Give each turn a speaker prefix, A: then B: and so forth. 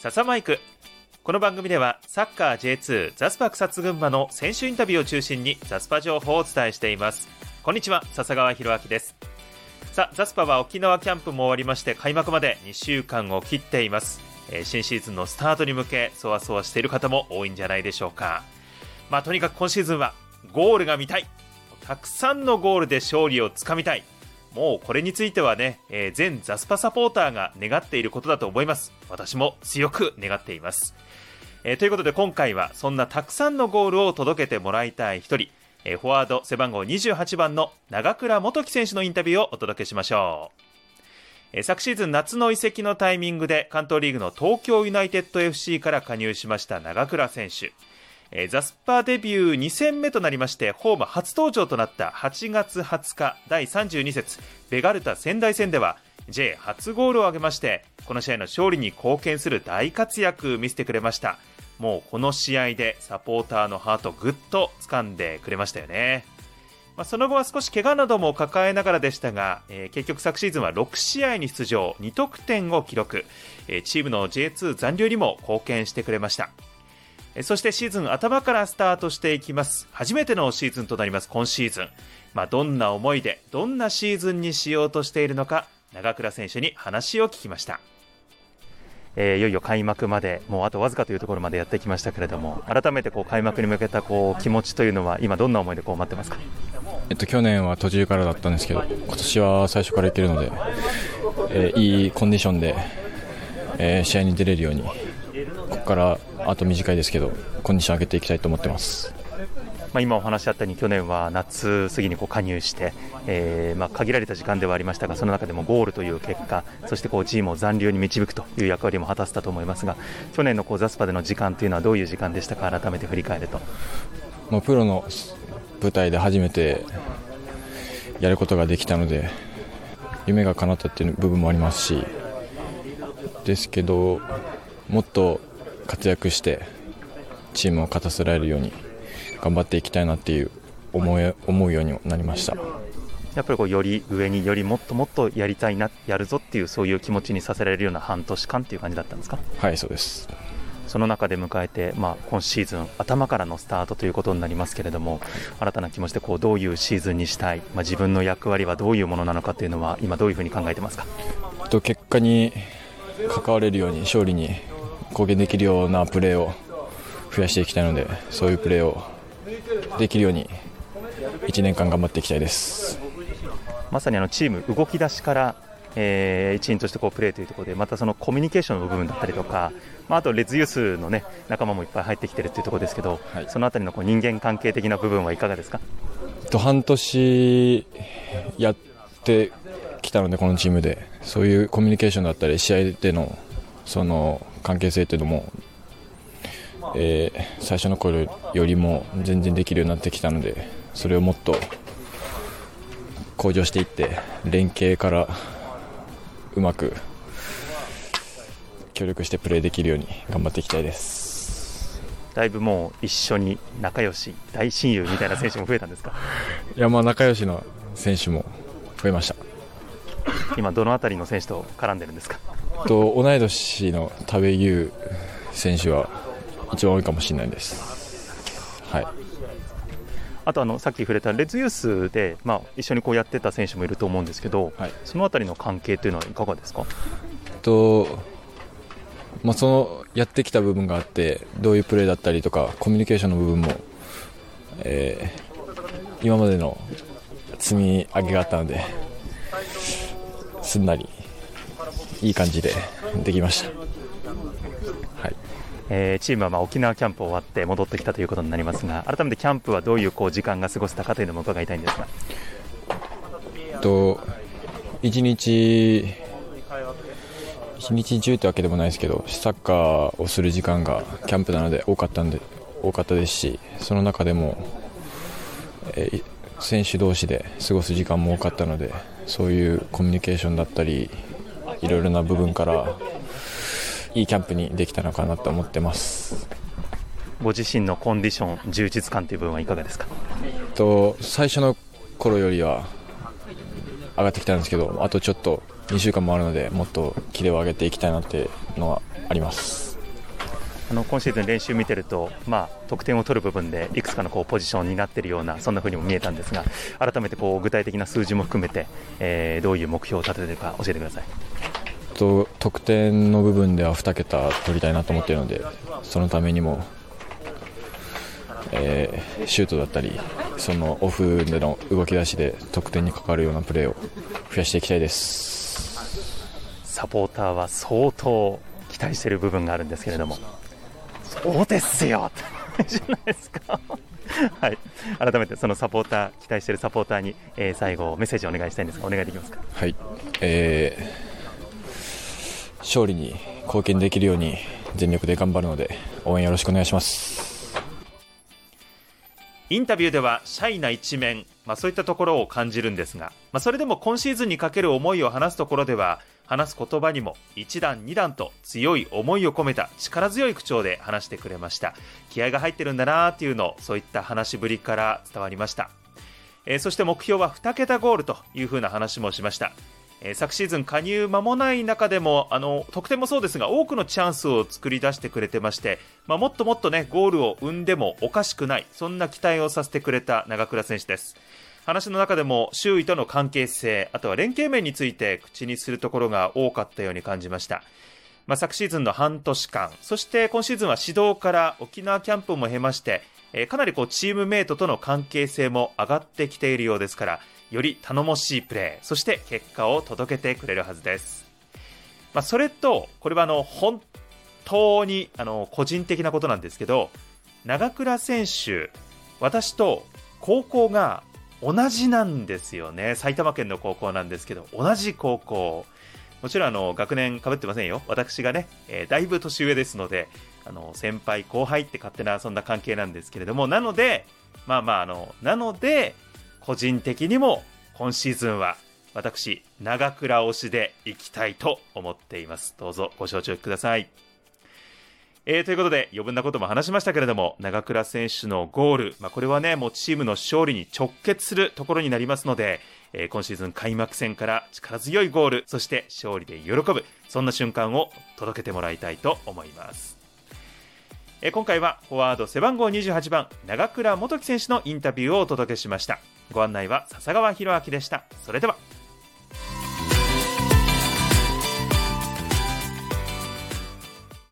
A: 笹マイク。この番組ではサッカー J2 ザスパ草津群馬の選手インタビューを中心にザスパ情報をお伝えしています。こんにちは笹川博明です。さあザスパは沖縄キャンプも終わりまして開幕まで2週間を切っています、えー新シーズンのスタートに向けそわそわしている方も多いんじゃないでしょうか。まあとにかく今シーズンはゴールが見たい。たくさんのゴールで勝利をつかみたい。もうこれについてはね、えー全ザスパサポーターが願っていることだと思います私も強く願っていますえーということで今回はそんなたくさんのゴールを届けてもらいたい一人、えーフォワード背番号28番の長倉元樹選手のインタビューをお届けしましょう。え昨シーズン夏の移籍のタイミングで関東リーグの東京ユナイテッド FC から加入しました長倉選手。えーザスパーデビュー2戦目となりましてホーム初登場となった8月20日第32節ベガルタ仙台戦では J 初ゴールを挙げましてこの試合の勝利に貢献する大活躍見せてくれました。もうこの試合でサポーターのハートぐっと掴んでくれましたよね。まあ、その後は少し怪我なども抱えながらでしたが、えー結局昨シーズンは6試合に出場2得点を記録、えーチームの J2 残留にも貢献してくれました。そしてシーズン頭からスタートしていきます。初めてのシーズンとなります今シーズン、まあ、どんな思いでどんなシーズンにしようとしているのか長倉選手に話を聞きました。えーいよいよ開幕までもうあとわずかというところまでやってきましたけれども改めてこう開幕に向けたこう気持ちというのは今どんな思いでこう待ってますか？
B: えっと、去年は途中からだったんですけど今年は最初からいけるので、えーいいコンディションで、えー試合に出れるようにここからあと短いですけどコンディション上げていきたいと思ってます
A: まあ、今お話あったように去年は夏過ぎにこう加入して、えーまあ、限られた時間ではありましたがその中でもゴールという結果そしてこうチームを残留に導くという役割も果たせたと思いますが去年のこうザスパでの時間というのはどういう時間でしたか改めて振り返ると
B: もうプロの舞台で初めてやることができたので夢が叶ったっていう部分もありますしですけどもっと活躍してチームを勝たせられるように頑張っていきたいなっていう思い思うようになりました。
A: やっぱりこうより上によりもっともっとやりたいなやるぞっていうそういう気持ちにさせられるような半年間っていう感じだったんですか？
B: はいそうです。
A: その中で迎えて、まあ、今シーズン頭からのスタートということになりますけれども新たな気持ちでこうどういうシーズンにしたい、まあ、自分の役割はどういうものなのかというのは今どういうふうに考えてますか？
B: と結果に関われるように勝利に貢献できるようなプレーを増やしていきたいのでそういうプレーをできるように1年間頑張っていきたいです。
A: まさにあのチーム動き出しから、えー一員としてこうプレーというところでまたそのコミュニケーションの部分だったりとか、まあ、あとレッズユースの、ね、仲間もいっぱい入ってきてるというところですけど、
B: はい。
A: そのあたりのこう人間関係的な部分はいかがですか？
B: と半年やってきたのでこのチームで。そういうコミュニケーションだったり試合でのその関係性というのも、えー最初の頃よりも全然できるようになってきたのでそれをもっと向上していって連携からうまく協力してプレーできるように頑張っていきたいです。
A: だいぶもう一緒に仲良し大親友みたいな選手も増えたんですか？
B: いやまあ仲良しの選手も増えました。
A: 今どのあたりの選手と絡んでるんですか？
B: と同い年の田部優選手は一番多いかもしれないです。はい、
A: あとあのさっき触れたレッズユースで、まあ、一緒にこうやってた選手もいると思うんですけど、
B: はい。
A: そのあたりの関係というのはいかがですか？
B: とまあ、そのやってきた部分があってどういうプレーだったりとかコミュニケーションの部分も、えー今までの積み上げがあったのですんなりいい感じでできました。はい
A: えーチームはまあ沖縄キャンプ終わって戻ってきたということになりますが改めてキャンプはどういうこう時間が過ごせたかというのも伺いたいんですが
B: と一日一日中ってわけでもないですけどサッカーをする時間がキャンプなので多かったんで多かったですしその中でも、えー選手同士で過ごす時間も多かったのでそういうコミュニケーションだったりいろいろな部分からいいキャンプにできたのかなと思ってます。
A: ご自身のコンディション充実感という部分はいかがですか？
B: と最初の頃よりは上がってきたんですけどあとちょっと2週間もあるのでもっとキレを上げていきたいなっていうのはあります
A: あの今シーズン練習見てると、まあ、得点を取る部分でいくつかのこうポジションになっているようなそんな風にも見えたんですが改めてこう具体的な数字も含めて、えー、どういう目標を立てているか教えてください。
B: と得点の部分では2桁取りたいなと思っているのでそのためにも、えー、シュートだったりそのオフでの動き出しで得点に関わるようなプレーを増やしていきたいです
A: サポーターは相当期待している部分があるんですけれどもそうですよ。じゃないですかはい、改めてそのサポーター期待しているサポーターに、えー、最後メッセージをお願いしたいんですがお願いできますか？
B: はい、えー、勝利に貢献できるように全力で頑張るので応援よろしくお願いします
A: インタビューではシャイな一面、まあ、そういったところを感じるんですが、まあ、それでも今シーズンにかける思いを話すところでは話す言葉にも一段二段と強い思いを込めた力強い口調で話してくれました。気合が入ってるんだなーっていうのをそういった話ぶりから伝わりました、えー、そして目標は2桁ゴールというふうな話もしました。え、昨シーズン加入間もない中でもあの得点もそうですが多くのチャンスを作り出してくれてまして、まあ、もっともっとねゴールを生んでもおかしくないそんな期待をさせてくれた長倉選手です話の中でも周囲との関係性、あとは連携面について口にするところが多かったように感じました。まあ、昨シーズンの半年間、そして今シーズンは指導から沖縄キャンプも経まして、え、かなりこうチームメイトとの関係性も上がってきているようですから、より頼もしいプレー、そして結果を届けてくれるはずです。まあ、それと、これはあの本当にあの個人的なことなんですけど、長倉選手、私と高校が同じなんですよね。埼玉県の高校なんですけど同じ高校。もちろんあの学年かぶってませんよ。私がね、えー、だいぶ年上ですのであの先輩後輩って勝手なそんな関係なんですけれども。なのでまあまああのなので個人的にも今シーズンは私長倉推しでいきたいと思っています。どうぞご承知ください。えー、ということで余分なことも話しましたけれども長倉選手のゴール、まあ、これはねもうチームの勝利に直結するところになりますので、えー、今シーズン開幕戦から力強いゴールそして勝利で喜ぶそんな瞬間を届けてもらいたいと思います。えー、今回はフォワード背番号28番長倉元樹選手のインタビューをお届けしました。ご案内は笹川博明でした。それでは。